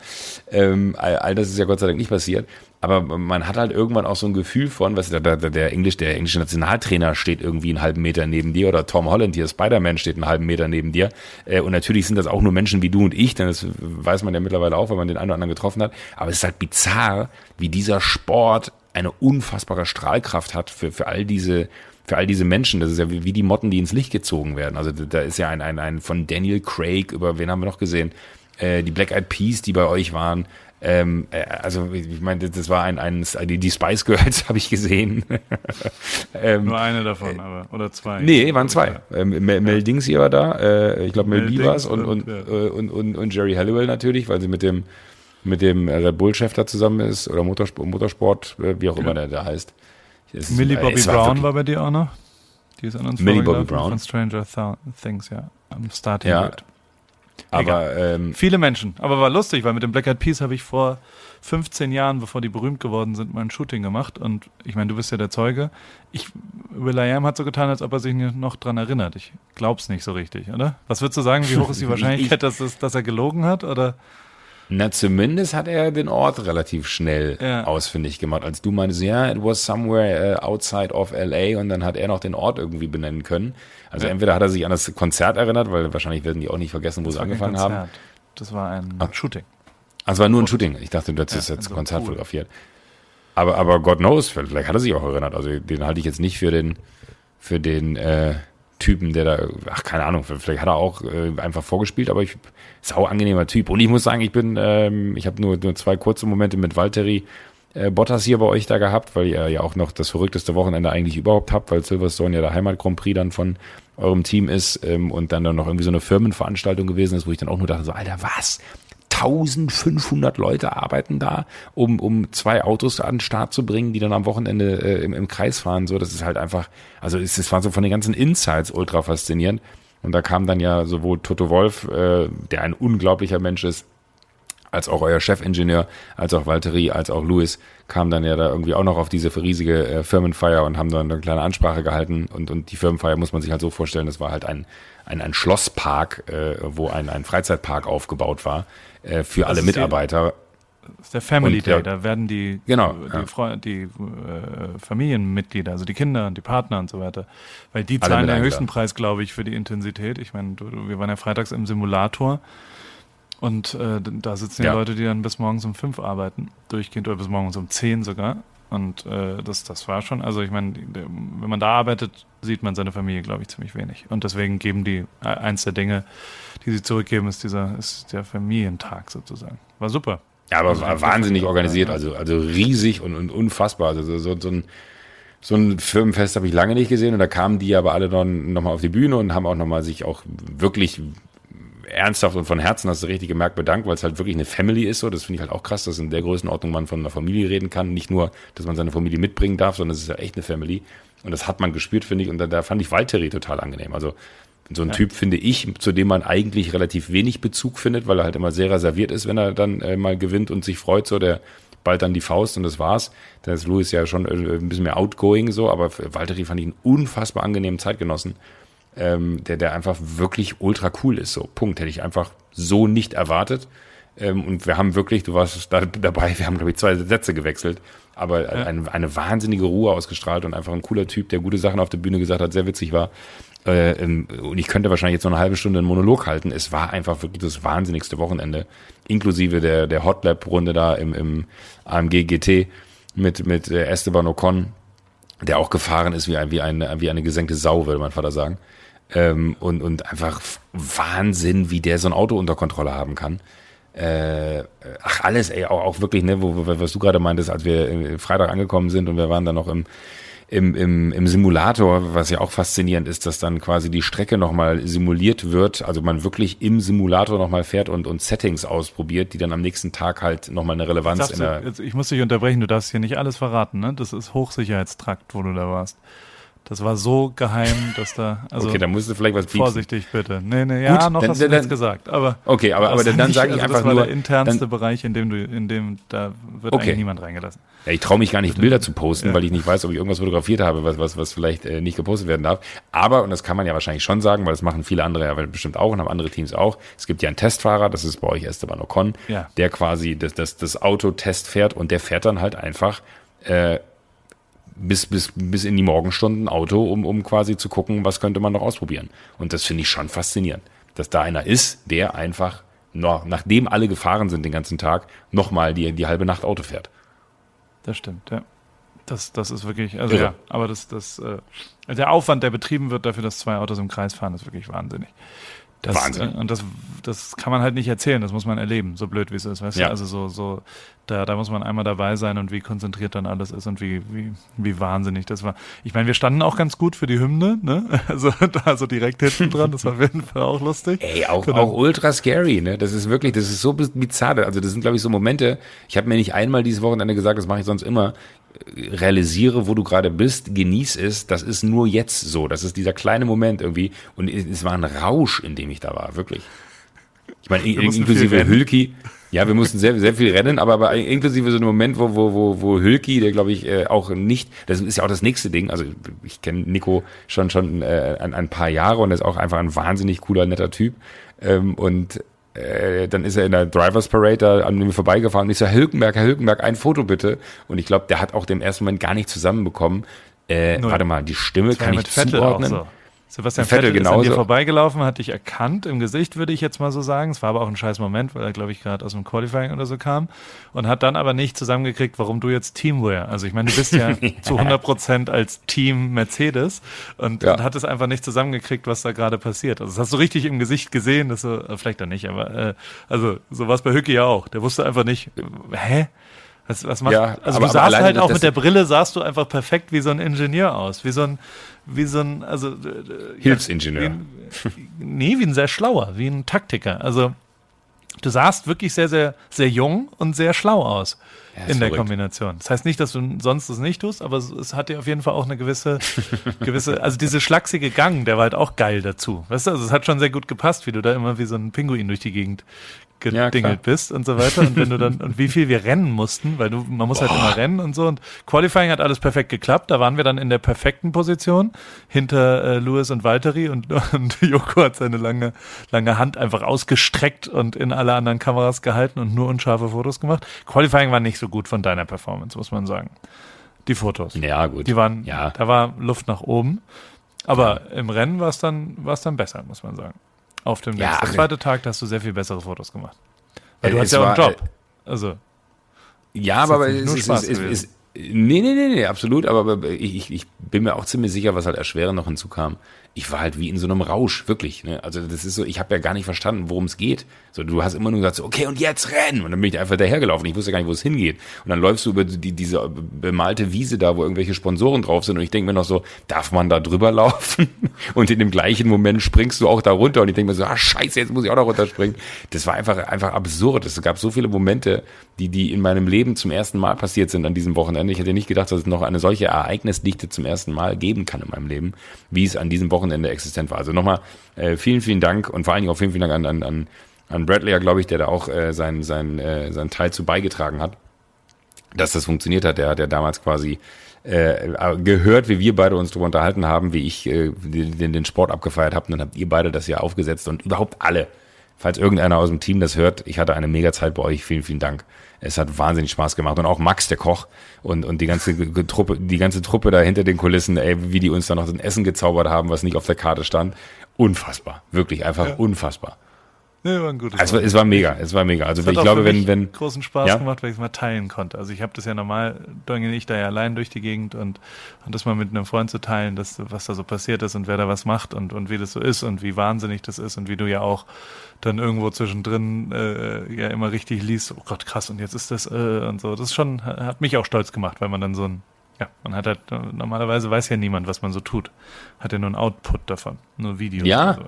ähm, all, all das ist ja Gott sei Dank nicht passiert. Aber man hat halt irgendwann auch so ein Gefühl von, was der, der, der, Englisch, der englische Nationaltrainer steht irgendwie einen halben Meter neben dir oder Tom Holland hier, Spider-Man steht einen halben Meter neben dir. Äh, und natürlich sind das auch nur Menschen wie du und ich, denn das weiß man ja mittlerweile auch, wenn man den einen oder anderen getroffen hat. Aber es ist halt bizarr, wie dieser Sport eine unfassbare Strahlkraft hat für, für all diese, für all diese Menschen. Das ist ja wie, wie die Motten, die ins Licht gezogen werden. Also da ist ja ein, ein, ein von Daniel Craig, über wen haben wir noch gesehen? Äh, die Black Eyed Peas, die bei euch waren. Ähm, äh, also ich meine, das war ein, ein die, Spice Girls habe ich gesehen. ähm, Nur eine davon, aber, oder zwei. nee, waren zwei. Ähm, Mel, Mel Dings hier war da, äh, ich glaube Mel, Mel Dings und, und, ja. äh, und, und, und Jerry Halliwell natürlich, weil sie mit dem mit dem Red Bull-Chef da zusammen ist oder Motorsport, Motorsport äh, wie auch immer der da heißt. Es Millie Bobby war Brown wirklich- war bei dir auch noch? Die ist an uns Millie Bobby Brown. Von Stranger Things, ja. Am Starting Ja. Grid. Aber ähm, Viele Menschen. Aber war lustig, weil mit dem Black Eyed Peas habe ich vor 15 Jahren, bevor die berühmt geworden sind, mal ein Shooting gemacht. Und ich meine, du bist ja der Zeuge. Ich, Will.i.am hat so getan, als ob er sich noch dran erinnert. Ich glaub's nicht so richtig, oder? Was würdest du sagen, wie hoch ist die Wahrscheinlichkeit, dass, es, dass er gelogen hat? Oder? Na, zumindest hat er den Ort relativ schnell Ja. ausfindig gemacht. Als du meintest, ja, it was somewhere uh, outside of LA und dann hat er noch den Ort irgendwie benennen können. Also Ja. entweder hat er sich an das Konzert erinnert, weil wahrscheinlich werden die auch nicht vergessen, wo sie war kein angefangen haben. Das war ein Ah. Shooting. Also war nur ein Shooting. Ich dachte, du hättest Ja, jetzt so einem Konzert Pool. fotografiert. Aber, aber God knows, vielleicht hat er sich auch erinnert. Also den halte ich jetzt nicht für den, für den, äh, Typen, der da, ach keine Ahnung, vielleicht hat er auch äh, einfach vorgespielt, aber ich sau angenehmer Typ. Und ich muss sagen, ich bin, ähm, ich habe nur, nur zwei kurze Momente mit Valtteri äh, Bottas hier bei euch da gehabt, weil ihr ja auch noch das verrückteste Wochenende eigentlich überhaupt habt, weil Silverstone ja der Heimat Grand Prix dann von eurem Team ist ähm, und dann, dann noch irgendwie so eine Firmenveranstaltung gewesen ist, wo ich dann auch nur dachte, so, Alter, was? 1500 Leute arbeiten da, um, um zwei Autos an den Start zu bringen, die dann am Wochenende äh, im, im Kreis fahren. So, das ist halt einfach, also es, es war so von den ganzen Insights ultra faszinierend. Und da kam dann ja sowohl Toto Wolf, äh, der ein unglaublicher Mensch ist, als auch euer Chefingenieur, als auch Valtteri, als auch Louis kamen dann ja da irgendwie auch noch auf diese riesige äh, Firmenfeier und haben dann eine kleine Ansprache gehalten. Und, und die Firmenfeier muss man sich halt so vorstellen, das war halt ein, ein, ein Schlosspark, äh, wo ein, ein Freizeitpark aufgebaut war äh, für das alle Mitarbeiter. Die, das ist der Family Day, da werden die, genau, die, ja. Freund, die äh, Familienmitglieder, also die Kinder und die Partner und so weiter, weil die zahlen den höchsten Preis, glaube ich, für die Intensität. Ich meine, wir waren ja freitags im Simulator und äh, da sitzen ja. Leute, die dann bis morgens um fünf arbeiten, durchgehend oder bis morgens um zehn sogar. Und äh, das, das war schon, also ich meine, wenn man da arbeitet, sieht man seine Familie, glaube ich, ziemlich wenig. Und deswegen geben die, äh, eins der Dinge, die sie zurückgeben, ist dieser, ist der Familientag sozusagen. War super. Ja, aber also war wahnsinnig organisiert, also, also riesig und, und unfassbar. Also so, so, so ein so ein Firmenfest habe ich lange nicht gesehen und da kamen die aber alle dann nochmal auf die Bühne und haben auch nochmal sich auch wirklich ernsthaft und von Herzen, hast du richtig gemerkt, bedankt, weil es halt wirklich eine Family ist. So, das finde ich halt auch krass, dass in der Größenordnung man von einer Familie reden kann. Nicht nur, dass man seine Familie mitbringen darf, sondern es ist ja echt eine Family. Und das hat man gespürt, finde ich. Und da, da fand ich Valtteri total angenehm. Also so ein ja. Typ finde ich, zu dem man eigentlich relativ wenig Bezug findet, weil er halt immer sehr reserviert ist, wenn er dann äh, mal gewinnt und sich freut. So der bald dann die Faust und das war's. Da ist Louis ja schon äh, ein bisschen mehr outgoing so, aber Valtteri fand ich einen unfassbar angenehmen Zeitgenossen ähm, der, der einfach wirklich ultra cool ist. So, Punkt. Hätte ich einfach so nicht erwartet. Ähm, und wir haben wirklich, du warst da dabei, wir haben, glaube ich, zwei Sätze gewechselt, aber ja. eine, eine wahnsinnige Ruhe ausgestrahlt und einfach ein cooler Typ, der gute Sachen auf der Bühne gesagt hat, sehr witzig war. Äh, ähm, und ich könnte wahrscheinlich jetzt noch eine halbe Stunde einen Monolog halten. Es war einfach wirklich das wahnsinnigste Wochenende, inklusive der, der Hotlap-Runde da im, im AMG GT mit, mit äh, Esteban Ocon, der auch gefahren ist wie, ein, wie, eine, wie eine gesenkte Sau, würde mein Vater sagen. Ähm, und, und einfach Wahnsinn, wie der so ein Auto unter Kontrolle haben kann. Äh, ach, alles, ey, auch, auch wirklich, ne, wo, was du gerade meintest, als wir Freitag angekommen sind und wir waren dann noch im, im, im, im Simulator, was ja auch faszinierend ist, dass dann quasi die Strecke nochmal simuliert wird, also man wirklich im Simulator nochmal fährt und, und Settings ausprobiert, die dann am nächsten Tag halt nochmal eine Relevanz in der. Du, ich muss dich unterbrechen, du darfst hier nicht alles verraten, ne? Das ist Hochsicherheitstrakt, wo du da warst. Das war so geheim, dass da. Also okay, dann musst du vielleicht was bieten. Vorsichtig bitte. Nee, nee, ja, Gut, noch dann, hast du dann, nichts gesagt. Aber okay, aber, aber dann, dann sage ich also einfach das war nur. der internste dann, Bereich, in dem du, in dem da wird okay. eigentlich niemand reingelassen. Ja, ich traue mich gar nicht, bitte. Bilder zu posten, ja. weil ich nicht weiß, ob ich irgendwas fotografiert habe, was, was, was vielleicht äh, nicht gepostet werden darf. Aber, und das kann man ja wahrscheinlich schon sagen, weil das machen viele andere ja bestimmt auch und haben andere Teams auch. Es gibt ja einen Testfahrer, das ist bei euch Esteban Ocon, ja. der quasi das, das, das Auto Test fährt und der fährt dann halt einfach äh, bis, bis, bis in die Morgenstunden Auto, um, um quasi zu gucken, was könnte man noch ausprobieren. Und das finde ich schon faszinierend, dass da einer ist, der einfach, noch, nachdem alle gefahren sind den ganzen Tag, nochmal die, die halbe Nacht Auto fährt. Das stimmt, ja. Das, das ist wirklich, also Irre. ja, aber das, das, äh, der Aufwand, der betrieben wird dafür, dass zwei Autos im Kreis fahren, ist wirklich wahnsinnig. Das, Wahnsinn. Äh, und das, das kann man halt nicht erzählen, das muss man erleben, so blöd wie es ist, weißt ja. du? Also so, so, da, da muss man einmal dabei sein und wie konzentriert dann alles ist und wie, wie, wie wahnsinnig das war. Ich meine, wir standen auch ganz gut für die Hymne, ne? Also da so direkt hinten dran, das war auf jeden Fall auch lustig. Ey, auch, genau. auch ultra scary, ne? Das ist wirklich, das ist so bizarr. Also das sind, glaube ich, so Momente, ich habe mir nicht einmal dieses Wochenende gesagt, das mache ich sonst immer, realisiere, wo du gerade bist, genieß es, das ist nur jetzt so. Das ist dieser kleine Moment irgendwie. Und es war ein Rausch, in dem ich da war, wirklich. Ich meine, inklusive Hülki. Ja, wir mussten sehr, sehr viel rennen, aber, aber inklusive so einem Moment, wo, wo, wo, wo Hülki, der glaube ich äh, auch nicht, das ist ja auch das nächste Ding, also ich kenne Nico schon schon äh, ein, ein paar Jahre und er ist auch einfach ein wahnsinnig cooler, netter Typ. Ähm, und äh, dann ist er in der Drivers Parade da an mir vorbeigefahren und ich so, Herr Hülkenberg, Herr Hülkenberg, ein Foto bitte. Und ich glaube, der hat auch den ersten Moment gar nicht zusammenbekommen. Äh, warte mal, die Stimme kann ich zuordnen. So. Sebastian Vettel Vettel, ist an dir vorbeigelaufen, hat dich erkannt im Gesicht, würde ich jetzt mal so sagen. Es war aber auch ein scheiß Moment, weil er, glaube ich, gerade aus dem Qualifying oder so kam und hat dann aber nicht zusammengekriegt, warum du jetzt Teamwear. Also ich meine, du bist ja zu 100 Prozent als Team Mercedes und, Ja. und hat es einfach nicht zusammengekriegt, was da gerade passiert. Also das hast du richtig im Gesicht gesehen, dass du, äh, vielleicht auch nicht, aber äh, also so war es bei Hücke ja auch. Der wusste einfach nicht, äh, hä? Was, was macht, Ja, also aber- du alleine halt auch mit der Brille, sahst du einfach perfekt wie so ein Ingenieur aus, wie so ein, wie so ein, also äh, Hilfsingenieur. wie ein, nee, wie ein sehr schlauer, wie ein Taktiker. Also du sahst wirklich sehr, sehr, sehr jung und sehr schlau aus Ja, in der verrückt. Kombination. Das heißt nicht, dass du sonst das nicht tust, aber es, es hat dir auf jeden Fall auch eine gewisse, gewisse, also diese schlachsige Gang, der war halt auch geil dazu. Weißt du, also es hat schon sehr gut gepasst, wie du da immer wie so ein Pinguin durch die Gegend Ja, gedingelt klar. bist und so weiter. Und wenn du dann, und wie viel wir rennen mussten, weil du, man muss halt immer rennen und so. Und Qualifying hat alles perfekt geklappt. Da waren wir dann in der perfekten Position hinter äh, Lewis und Valtteri und, und Joko hat seine lange, lange Hand einfach ausgestreckt und in alle anderen Kameras gehalten und nur unscharfe Fotos gemacht. Qualifying war nicht so gut von deiner Performance, muss man sagen. Die Fotos. Ja, gut. Die waren, ja. da war Luft nach oben. Aber im Rennen war es dann, war es dann besser, muss man sagen. Auf dem Ja, ach, zweiten Tag da hast du sehr viel bessere Fotos gemacht. Weil Äh, du hast ja auch einen Job. Also, Ja, aber es nur ist, ist, nee, nee, nee, nee, absolut, aber ich, ich- ich bin mir auch ziemlich sicher, was halt erschwerend noch hinzukam. Ich war halt wie in so einem Rausch, wirklich. Ne? Also das ist so, ich habe ja gar nicht verstanden, worum es geht. So, du hast immer nur gesagt, so, okay, und jetzt rennen. Und dann bin ich einfach dahergelaufen. Ich wusste gar nicht, wo es hingeht. Und dann läufst du über die, diese bemalte Wiese da, wo irgendwelche Sponsoren drauf sind. Und ich denke mir noch so, darf man da drüber laufen? Und in dem gleichen Moment springst du auch da runter. Und ich denke mir so, ah scheiße, jetzt muss ich auch da runterspringen. Das war einfach, einfach absurd. Es gab so viele Momente, die, die in meinem Leben zum ersten Mal passiert sind an diesem Wochenende. Ich hätte nicht gedacht, dass es noch eine solche Ereignisdichte zum ersten Mal geben kann in meinem Leben, wie es an diesem Wochenende existent war. Also nochmal äh, vielen, vielen Dank und vor allen Dingen auch vielen, vielen Dank an, an, an, an Bradley, glaube ich, der da auch äh, sein, sein, äh, sein Teil zu beigetragen hat, dass das funktioniert hat. Der hat ja damals quasi äh, gehört, wie wir beide uns darüber unterhalten haben, wie ich äh, den, den Sport abgefeiert habe. Und dann habt ihr beide das ja aufgesetzt und überhaupt alle. Falls irgendeiner aus dem Team das hört, ich hatte eine mega Zeit bei euch. Vielen, vielen Dank. Es hat wahnsinnig Spaß gemacht. Und auch Max, der Koch und, und die ganze Truppe, die ganze Truppe da hinter den Kulissen, ey, wie die uns da noch ein Essen gezaubert haben, was nicht auf der Karte stand. Unfassbar. Wirklich einfach unfassbar. Ne, war ein gutes Also, es war mega, es war mega. Also Es hat ich glaube, wenn, wenn, großen Spaß Ja? gemacht, weil ich es mal teilen konnte. Also ich habe das ja normal, dongel ich da ja allein durch die Gegend und, und das mal mit einem Freund zu teilen, dass, was da so passiert ist und wer da was macht und, und wie das so ist und wie wahnsinnig das ist und wie du ja auch dann irgendwo zwischendrin äh, ja immer richtig liest, oh Gott, krass, und jetzt ist das äh, und so. Das schon, hat mich auch stolz gemacht, weil man dann so ein, ja, man hat halt, normalerweise weiß ja niemand, was man so tut. Hat ja nur einen Output davon, nur Videos Ja.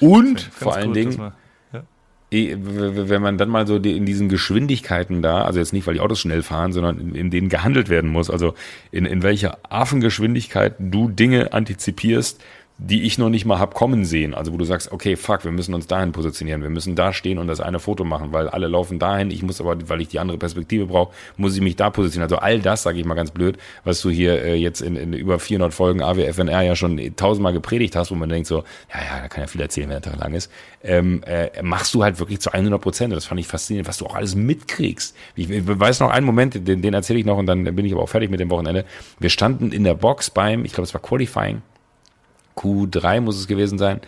und Deswegen vor allen gut, Dingen, man- ja. Eh, w- w- wenn man dann mal so in diesen Geschwindigkeiten da, also jetzt nicht, weil die Autos schnell fahren, sondern in, in denen gehandelt werden muss, also in, in welcher Affengeschwindigkeit du Dinge antizipierst, die ich noch nicht mal hab kommen sehen. Also wo du sagst, okay, fuck, wir müssen uns dahin positionieren, wir müssen da stehen und das eine Foto machen, weil alle laufen dahin, ich muss aber, weil ich die andere Perspektive brauche, muss ich mich da positionieren. Also all das, sage ich mal ganz blöd, was du hier äh, jetzt in, in über 400 Folgen AWFNR ja schon tausendmal gepredigt hast, wo man denkt so, ja, ja, da kann ja viel erzählen, wenn der Tag lang ist, ähm, äh, machst du halt wirklich zu 100 Prozent. Das fand ich faszinierend, was du auch alles mitkriegst. Ich, ich weiß noch einen Moment, den, den erzähle ich noch und dann bin ich aber auch fertig mit dem Wochenende. Wir standen in der Box beim, ich glaube, es war Qualifying, Q3 muss es gewesen sein.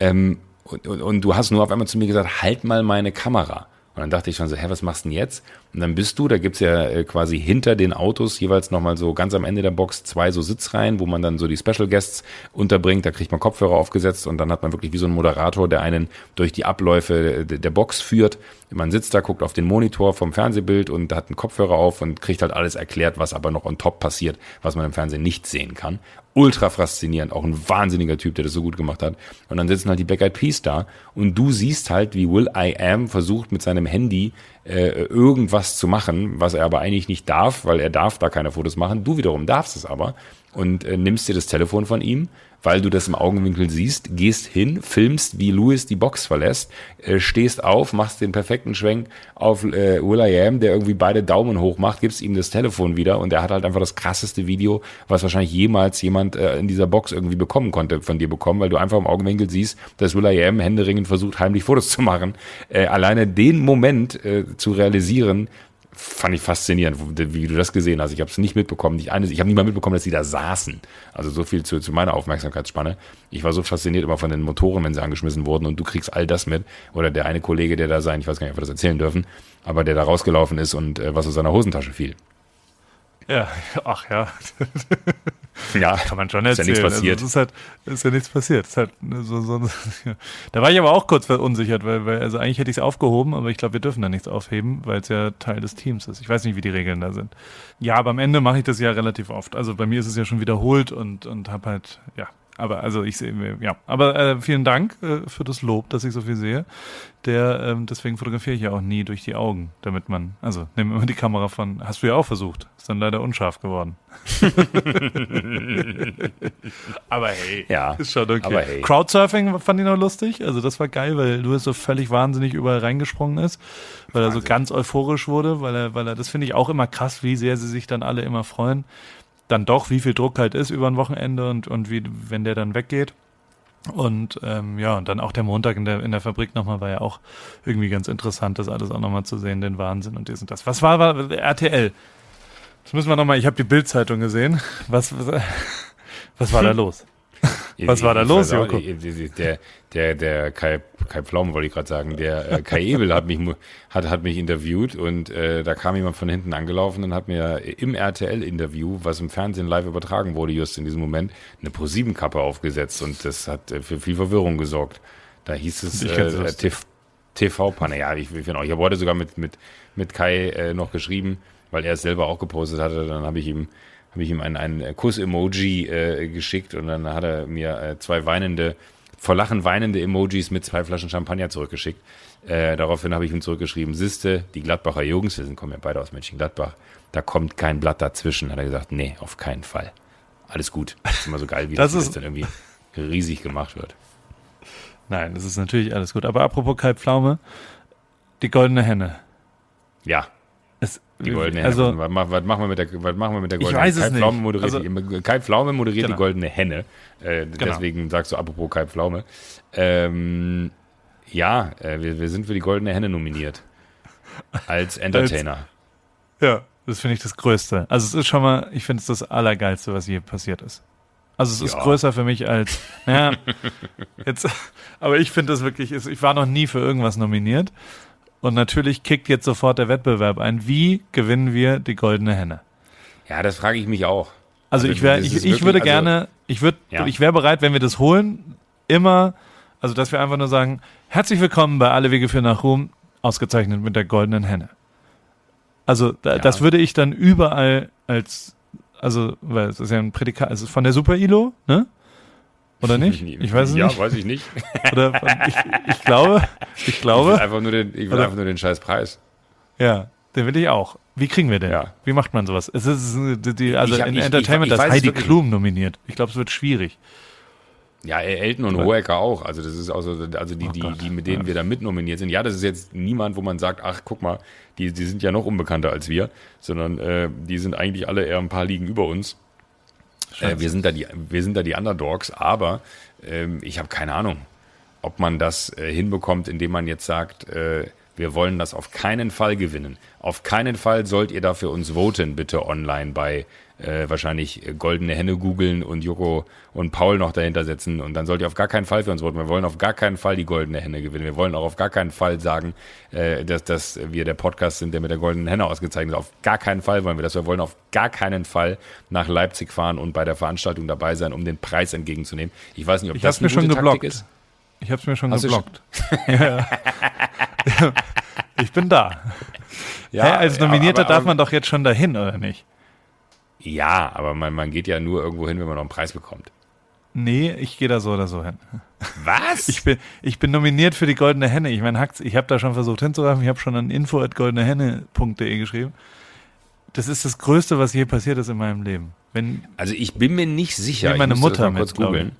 Ähm, und, und, und du hast nur auf einmal zu mir gesagt, halt mal meine Kamera. Und dann dachte ich schon so, hä, was machst du denn jetzt? Und dann bist du, da gibt's ja äh, quasi hinter den Autos jeweils nochmal so ganz am Ende der Box zwei so Sitzreihen, wo man dann so die Special Guests unterbringt. Da kriegt man Kopfhörer aufgesetzt und dann hat man wirklich wie so ein Moderator, der einen durch die Abläufe der Box führt. Man sitzt da, guckt auf den Monitor vom Fernsehbild und hat einen Kopfhörer auf und kriegt halt alles erklärt, was aber noch on top passiert, was man im Fernsehen nicht sehen kann. Ultra faszinierend, auch ein wahnsinniger Typ, der das so gut gemacht hat. Und dann sitzen halt die Black Eyed Peas da und du siehst halt, wie Will I Am versucht mit seinem Handy äh, irgendwas zu machen, was er aber eigentlich nicht darf, weil er darf da keine Fotos machen. Du wiederum darfst es aber und äh, nimmst dir das Telefon von ihm, weil du das im Augenwinkel siehst, gehst hin, filmst, wie Louis die Box verlässt, äh, stehst auf, machst den perfekten Schwenk auf äh, Will.i.am, der irgendwie beide Daumen hoch macht, gibst ihm das Telefon wieder und er hat halt einfach das krasseste Video, was wahrscheinlich jemals jemand äh, in dieser Box irgendwie bekommen konnte, von dir bekommen, weil du einfach im Augenwinkel siehst, dass Will.i.am händeringend versucht, heimlich Fotos zu machen. Äh, alleine den Moment äh, zu realisieren, fand ich faszinierend, wie du das gesehen hast. Ich habe es nicht mitbekommen. Ich, ich habe nicht mal mitbekommen, dass die da saßen. Also so viel zu, zu meiner Aufmerksamkeitsspanne. Ich war so fasziniert immer von den Motoren, wenn sie angeschmissen wurden und du kriegst all das mit. Oder der eine Kollege, der da sein, ich weiß gar nicht, ob wir das erzählen dürfen, aber der da rausgelaufen ist und äh, was aus seiner Hosentasche fiel. Ja, ach ja. Ja, kann man schon erzählen. Ist ja nichts passiert. Also, ist, halt, ist ja nichts passiert. Ist halt so, so. Da war ich aber auch kurz verunsichert, weil, weil also eigentlich hätte ich es aufgehoben, aber ich glaube, wir dürfen da nichts aufheben, weil es ja Teil des Teams ist. Ich weiß nicht, wie die Regeln da sind. Ja, aber am Ende mache ich das ja relativ oft. Also bei mir ist es ja schon wiederholt und, und habe halt, ja, aber also ich sehe, ja. Aber äh, vielen Dank äh, für das Lob, dass ich so viel sehe. Der, ähm, deswegen fotografiere ich ja auch nie durch die Augen, damit man, also nimm immer die Kamera von, hast du ja auch versucht, ist dann leider unscharf geworden. aber hey, ja, ist schon okay. Aber hey. Crowdsurfing fand ich noch lustig, also das war geil, weil Louis so völlig wahnsinnig überall reingesprungen ist, weil Wahnsinn. er so ganz euphorisch wurde, weil er, weil er, das finde ich auch immer krass, wie sehr sie sich dann alle immer freuen dann doch, wie viel Druck halt ist über ein Wochenende und, und wie, wenn der dann weggeht. Und ähm, ja, und dann auch der Montag in der, in der Fabrik nochmal war ja auch irgendwie ganz interessant, das alles auch nochmal zu sehen, den Wahnsinn und dies und das. Was war, war RTL? Das müssen wir nochmal, ich habe die Bildzeitung gesehen. Was, was, was war da los? Was war da los, Joko? Der, der, der Kai, Kai Pflaumen wollte ich gerade sagen, der äh, Kai Ebel hat mich, hat, hat mich interviewt und äh, da kam jemand von hinten angelaufen und hat mir im RTL-Interview, was im Fernsehen live übertragen wurde, just in diesem Moment, eine Pro-7-Kappe aufgesetzt und das hat äh, für viel Verwirrung gesorgt. Da hieß es äh, TV-Panne. Ja, ich, ich, ich habe heute sogar mit, mit, mit Kai äh, noch geschrieben, weil er es selber auch gepostet hatte. Dann habe ich ihm habe ich ihm ein, ein Kuss-Emoji äh, geschickt und dann hat er mir äh, zwei weinende, vor Lachen weinende Emojis mit zwei Flaschen Champagner zurückgeschickt. Äh, daraufhin habe ich ihm zurückgeschrieben, Siste, die Gladbacher Jungs, wir sind, kommen ja beide aus Mönchengladbach, da kommt kein Blatt dazwischen. Hat er gesagt, nee, auf keinen Fall. Alles gut. Ist immer so geil, wie das, das, dann irgendwie riesig gemacht wird. Nein, das ist natürlich alles gut. Aber apropos Kai Pflaume, die goldene Henne. Ja. Die goldene Henne. Also, was, was, machen wir mit der, was machen wir mit der goldenen Henne? Ich weiß es Kai Pflaume moderiert, also, die, Kai Pflaume moderiert genau. die goldene Henne. Äh, genau. Deswegen sagst du apropos Kai Pflaume. Ähm, ja, äh, wir, wir sind für die goldene Henne nominiert. Als Entertainer. Als, ja, das finde ich das Größte. Also es ist schon mal, ich finde es das Allergeilste, was je passiert ist. Also es ist ja. größer für mich als, naja, jetzt, aber ich finde das wirklich, ich war noch nie für irgendwas nominiert. Und natürlich kickt jetzt sofort der Wettbewerb ein. Wie gewinnen wir die goldene Henne? Ja, das frage ich mich auch. Also, also ich, wär, ich, ich würde also, gerne, ich würde, ja. ich wäre bereit, wenn wir das holen, immer, also dass wir einfach nur sagen, herzlich willkommen bei Alle Wege für nach Ruhm, ausgezeichnet mit der goldenen Henne. Also da, ja. das würde ich dann überall als, also, weil es ist ja ein Prädikat, es ist von der Super ILO, ne? Oder nicht? Ich weiß es ja, nicht. Ja, weiß ich nicht. Oder ich, ich glaube, ich glaube. Ich will einfach nur den, ich will oder, einfach nur den scheiß Preis. Ja, den will ich auch. Wie kriegen wir den? Ja. Wie macht man sowas? Es ist die, also hab, in ich, Entertainment ich, ich, ist Heidi Klum nominiert. Ich glaube, es wird schwierig. Ja, Elton und Hoeker auch. Also das ist also, also die, oh die, die, mit denen ja. wir da mitnominiert sind. Ja, das ist jetzt niemand, wo man sagt, ach, guck mal, die, die sind ja noch unbekannter als wir, sondern äh, die sind eigentlich alle eher ein paar Ligen über uns. Äh, wir, sind da die, wir sind da die Underdogs, aber ähm, ich habe keine Ahnung, ob man das äh, hinbekommt, indem man jetzt sagt, äh, wir wollen das auf keinen Fall gewinnen. Auf keinen Fall sollt ihr dafür uns voten, bitte online bei äh, wahrscheinlich äh, goldene Henne googeln und Joko und Paul noch dahinter setzen. Und dann sollt ihr auf gar keinen Fall für uns voten. Wir wollen auf gar keinen Fall die goldene Henne gewinnen. Wir wollen auch auf gar keinen Fall sagen, äh, dass, dass wir der Podcast sind, der mit der goldenen Henne ausgezeichnet ist. Auf gar keinen Fall wollen wir das. Wir wollen auf gar keinen Fall nach Leipzig fahren und bei der Veranstaltung dabei sein, um den Preis entgegengzunehmen. Ich weiß nicht, ob ich das eine gute geblockt. ist. Ich habe es mir schon Hast geblockt. Schon? ja. ich bin da. Ja, Hä, als Nominierter aber, aber, darf man doch jetzt schon dahin, oder nicht? Ja, aber man, man geht ja nur irgendwo hin, wenn man noch einen Preis bekommt. Nee, ich gehe da so oder so hin. Was? Ich bin, ich bin nominiert für die Goldene Henne. Ich meine, ich habe da schon versucht hinzureifen. Ich habe schon an info.goldenehenne.de geschrieben. Das ist das Größte, was je passiert ist in meinem Leben. Wenn, also ich bin mir nicht sicher. Ich meine Mutter mal kurz googeln.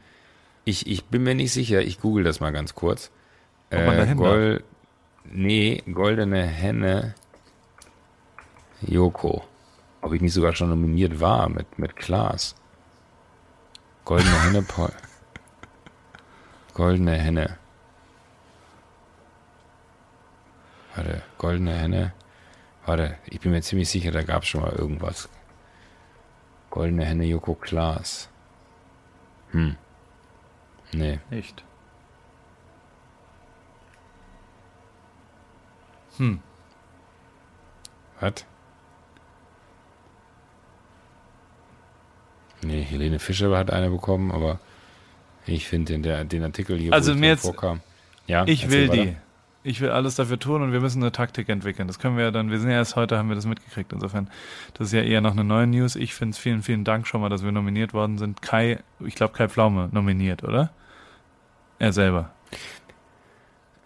Ich, ich bin mir nicht sicher. Ich google das mal ganz kurz. Ob äh, man da Nee, Goldene Henne Joko ob ich nicht sogar schon nominiert war mit, mit Klaas. Goldene Henne, Paul. Goldene Henne. Warte, Goldene Henne. Warte, ich bin mir ziemlich sicher, da gab es schon mal irgendwas. Goldene Henne Joko Klaas. Hm. Nee. Echt. Hm. Was? Nee, Helene Fischer hat eine bekommen, aber ich finde den, den Artikel hier, Also wo mir jetzt- vorkam. Ja, Ich will weiter. die. Ich will alles dafür tun und wir müssen eine Taktik entwickeln. Das können wir ja dann, wir sind ja erst heute, haben wir das mitgekriegt. Insofern, das ist ja eher noch eine neue News. Ich finde es vielen, vielen Dank schon mal, dass wir nominiert worden sind. Kai, ich glaube Kai Pflaume nominiert, oder? Er selber.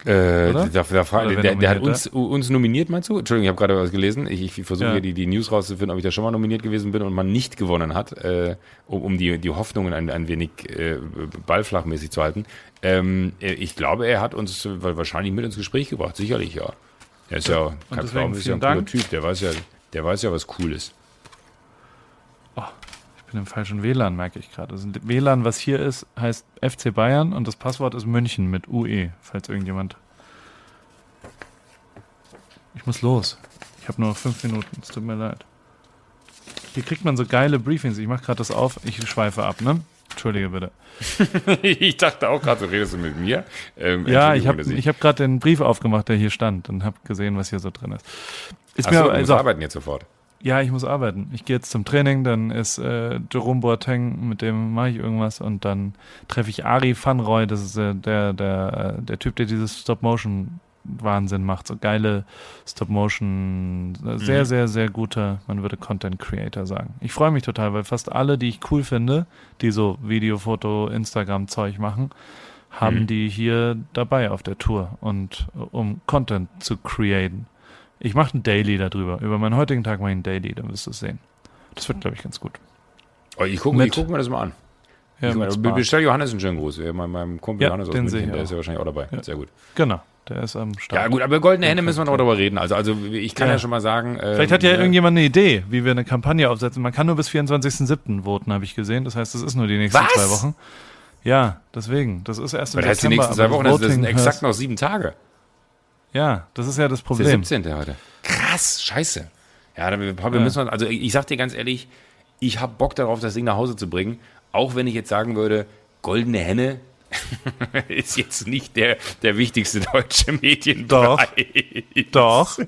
Äh, da, da der, der hat uns, uns nominiert, meinst du? Entschuldigung, ich habe gerade was gelesen. Ich, ich versuche Ja. hier die, die News rauszufinden, ob ich da schon mal nominiert gewesen bin und man nicht gewonnen hat, äh, um, um die, die Hoffnungen ein, ein wenig äh, ballflachmäßig zu halten. Ähm, äh, ich glaube, er hat uns wahrscheinlich mit ins Gespräch gebracht, sicherlich, ja. Er ist ja, Kai deswegen Pflaume ist ja ein cooler Dank. Typ, der weiß ja, der weiß ja, was cool ist. Ich bin im falschen WLAN, merke ich gerade. Das WLAN, was hier ist, heißt FC Bayern und das Passwort ist München mit UE, falls irgendjemand. Ich muss los. Ich habe nur noch fünf Minuten. Es tut mir leid. Hier kriegt man so geile Briefings. Ich mache gerade das auf. Ich schweife ab, ne? Entschuldige bitte. ich dachte auch gerade, du redest du mit mir. Ähm, Ja, ich habe ich hab gerade den Brief aufgemacht, der hier stand und habe gesehen, was hier so drin ist. Ist Achso, mir aber, also, arbeiten jetzt sofort. Ja, ich muss arbeiten. Ich gehe jetzt zum Training, dann ist äh, Jerome Boateng, mit dem mache ich irgendwas und dann treffe ich Ari Van Roy, das ist äh, der, der, äh, der Typ, der dieses Stop-Motion-Wahnsinn macht. So geile Stop-Motion, äh, sehr, Mhm. sehr, sehr guter, man würde Content-Creator sagen. Ich freue mich total, weil fast alle, die ich cool finde, die so Video, Foto, Instagram-Zeug machen, haben Mhm. die hier dabei auf der Tour und äh, um Content zu createn. Ich mache ein Daily darüber. Über meinen heutigen Tag mache ich ein Daily, dann wirst du es sehen. Das wird, glaube ich, ganz gut. Oh, ich gucke guck mir das mal an. Ja, meine, bestell Johannes einen schönen Gruß. Ja, mein, meinem Kumpel Ja, Johannes aus München, der ist ja wahrscheinlich auch dabei. Ja. Sehr gut. Genau, der ist am Start. Ja gut, aber Goldene Hände müssen wir noch darüber reden. Also, also ich kann ja, Ja. schon mal sagen. ähm, Vielleicht hat ja ne, irgendjemand eine Idee, wie wir eine Kampagne aufsetzen. Man kann nur bis 24.07. voten, habe ich gesehen. Das heißt, das ist nur die nächsten Was? zwei Wochen. Ja, deswegen. Das ist erst im Das heißt, die nächsten zwei Wochen, das sind exakt noch sieben Tage. Ja, das ist ja das Das ist der Problem. 17. heute. Krass, scheiße. Ja, dann, wir, wir Ja. müssen, also ich sag dir ganz ehrlich, ich habe Bock darauf, das Ding nach Hause zu bringen. Auch wenn ich jetzt sagen würde, Goldene Henne ist jetzt nicht der, der wichtigste deutsche Medienpreis. Doch.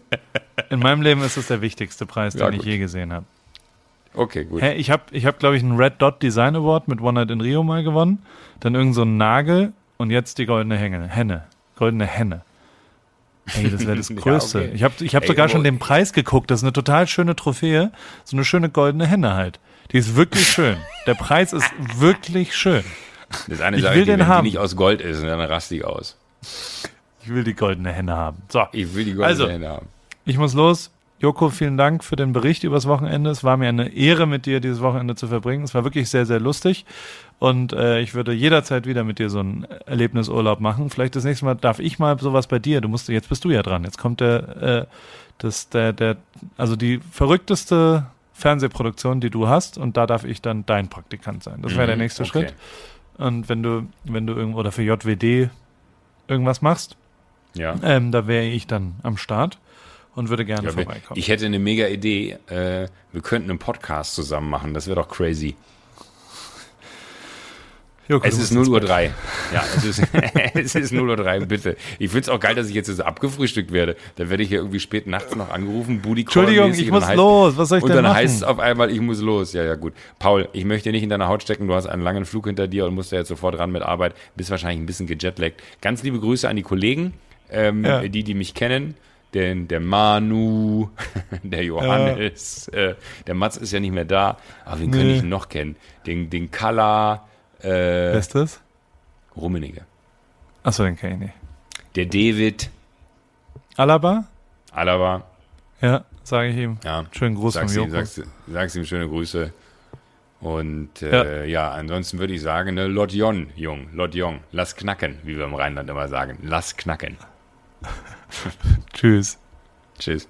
In meinem Leben ist es der wichtigste Preis, Ja, den ich gut. je gesehen habe. Okay, gut. Hä, ich habe, ich hab, glaube ich, einen Red Dot Design Award mit One Night in Rio mal gewonnen. Dann irgend so einen Nagel und jetzt die goldene Henne. Henne. Goldene Henne. Ey, das wäre das Ja, Größte. okay. Ich habe ich hab Ey, sogar schon den Preis geguckt. Das ist eine total schöne Trophäe. So eine schöne goldene Henne halt. Die ist wirklich schön. Der Preis ist wirklich schön. Das eine Ich sage will dir, den wenn haben. die nicht aus Gold ist, dann raste ich aus. Ich will die goldene Henne haben. So, Ich will die goldene Also, Henne haben. ich muss los. Joko, vielen Dank für den Bericht übers Wochenende. Es war mir eine Ehre, mit dir dieses Wochenende zu verbringen. Es war wirklich sehr, sehr lustig. Und äh, ich würde jederzeit wieder mit dir so einen Erlebnisurlaub machen. Vielleicht das nächste Mal darf ich mal sowas bei dir. Du musst, jetzt bist du ja dran. Jetzt kommt der, äh, das, der, der, also die verrückteste Fernsehproduktion, die du hast. Und da darf ich dann dein Praktikant sein. Das wäre der Mhm, nächste okay. Schritt. Und wenn du, wenn du irgendwo oder für JWD irgendwas machst, Ja. ähm, da wäre ich dann am Start und würde gerne Ja, vorbeikommen. ich hätte eine mega Idee. Äh, wir könnten einen Podcast zusammen machen. Das wäre doch crazy. Joko, Es ist musst 0 Uhr ins 3. Ja, es ist, es ist 0 Uhr 3, bitte. Ich finde es auch geil, dass ich jetzt so abgefrühstückt werde. Da werde ich hier irgendwie spät nachts noch angerufen, Booty Entschuldigung, ich und muss dann heißt- los. Was soll ich Und denn dann machen? heißt es auf einmal, ich muss los. Ja, ja, gut. Paul, ich möchte nicht in deiner Haut stecken. Du hast einen langen Flug hinter dir und musst da jetzt sofort ran mit Arbeit. Bist wahrscheinlich ein bisschen gejetlaggt. Ganz liebe Grüße an die Kollegen, ähm, Ja. die, die mich kennen. Den, der Manu, der Johannes, äh, der Mats ist ja nicht mehr da. Aber wen könnte Nee. ich noch kennen? Den, den Kalla, äh, Wer ist das? Rummenigge. Achso, den kenne ich nicht. Der David, Alaba? Alaba, Ja, sage ich ihm. ja. Schönen Gruß Sagst vom ihm, Joko. sagst, sagst ihm schöne Grüße. Und äh, ja. ansonsten würde ich sagen, ne, Lotjon, Jung, Lotjon, lass knacken, wie wir im Rheinland immer sagen. Lass knacken. Tschüss. Tschüss.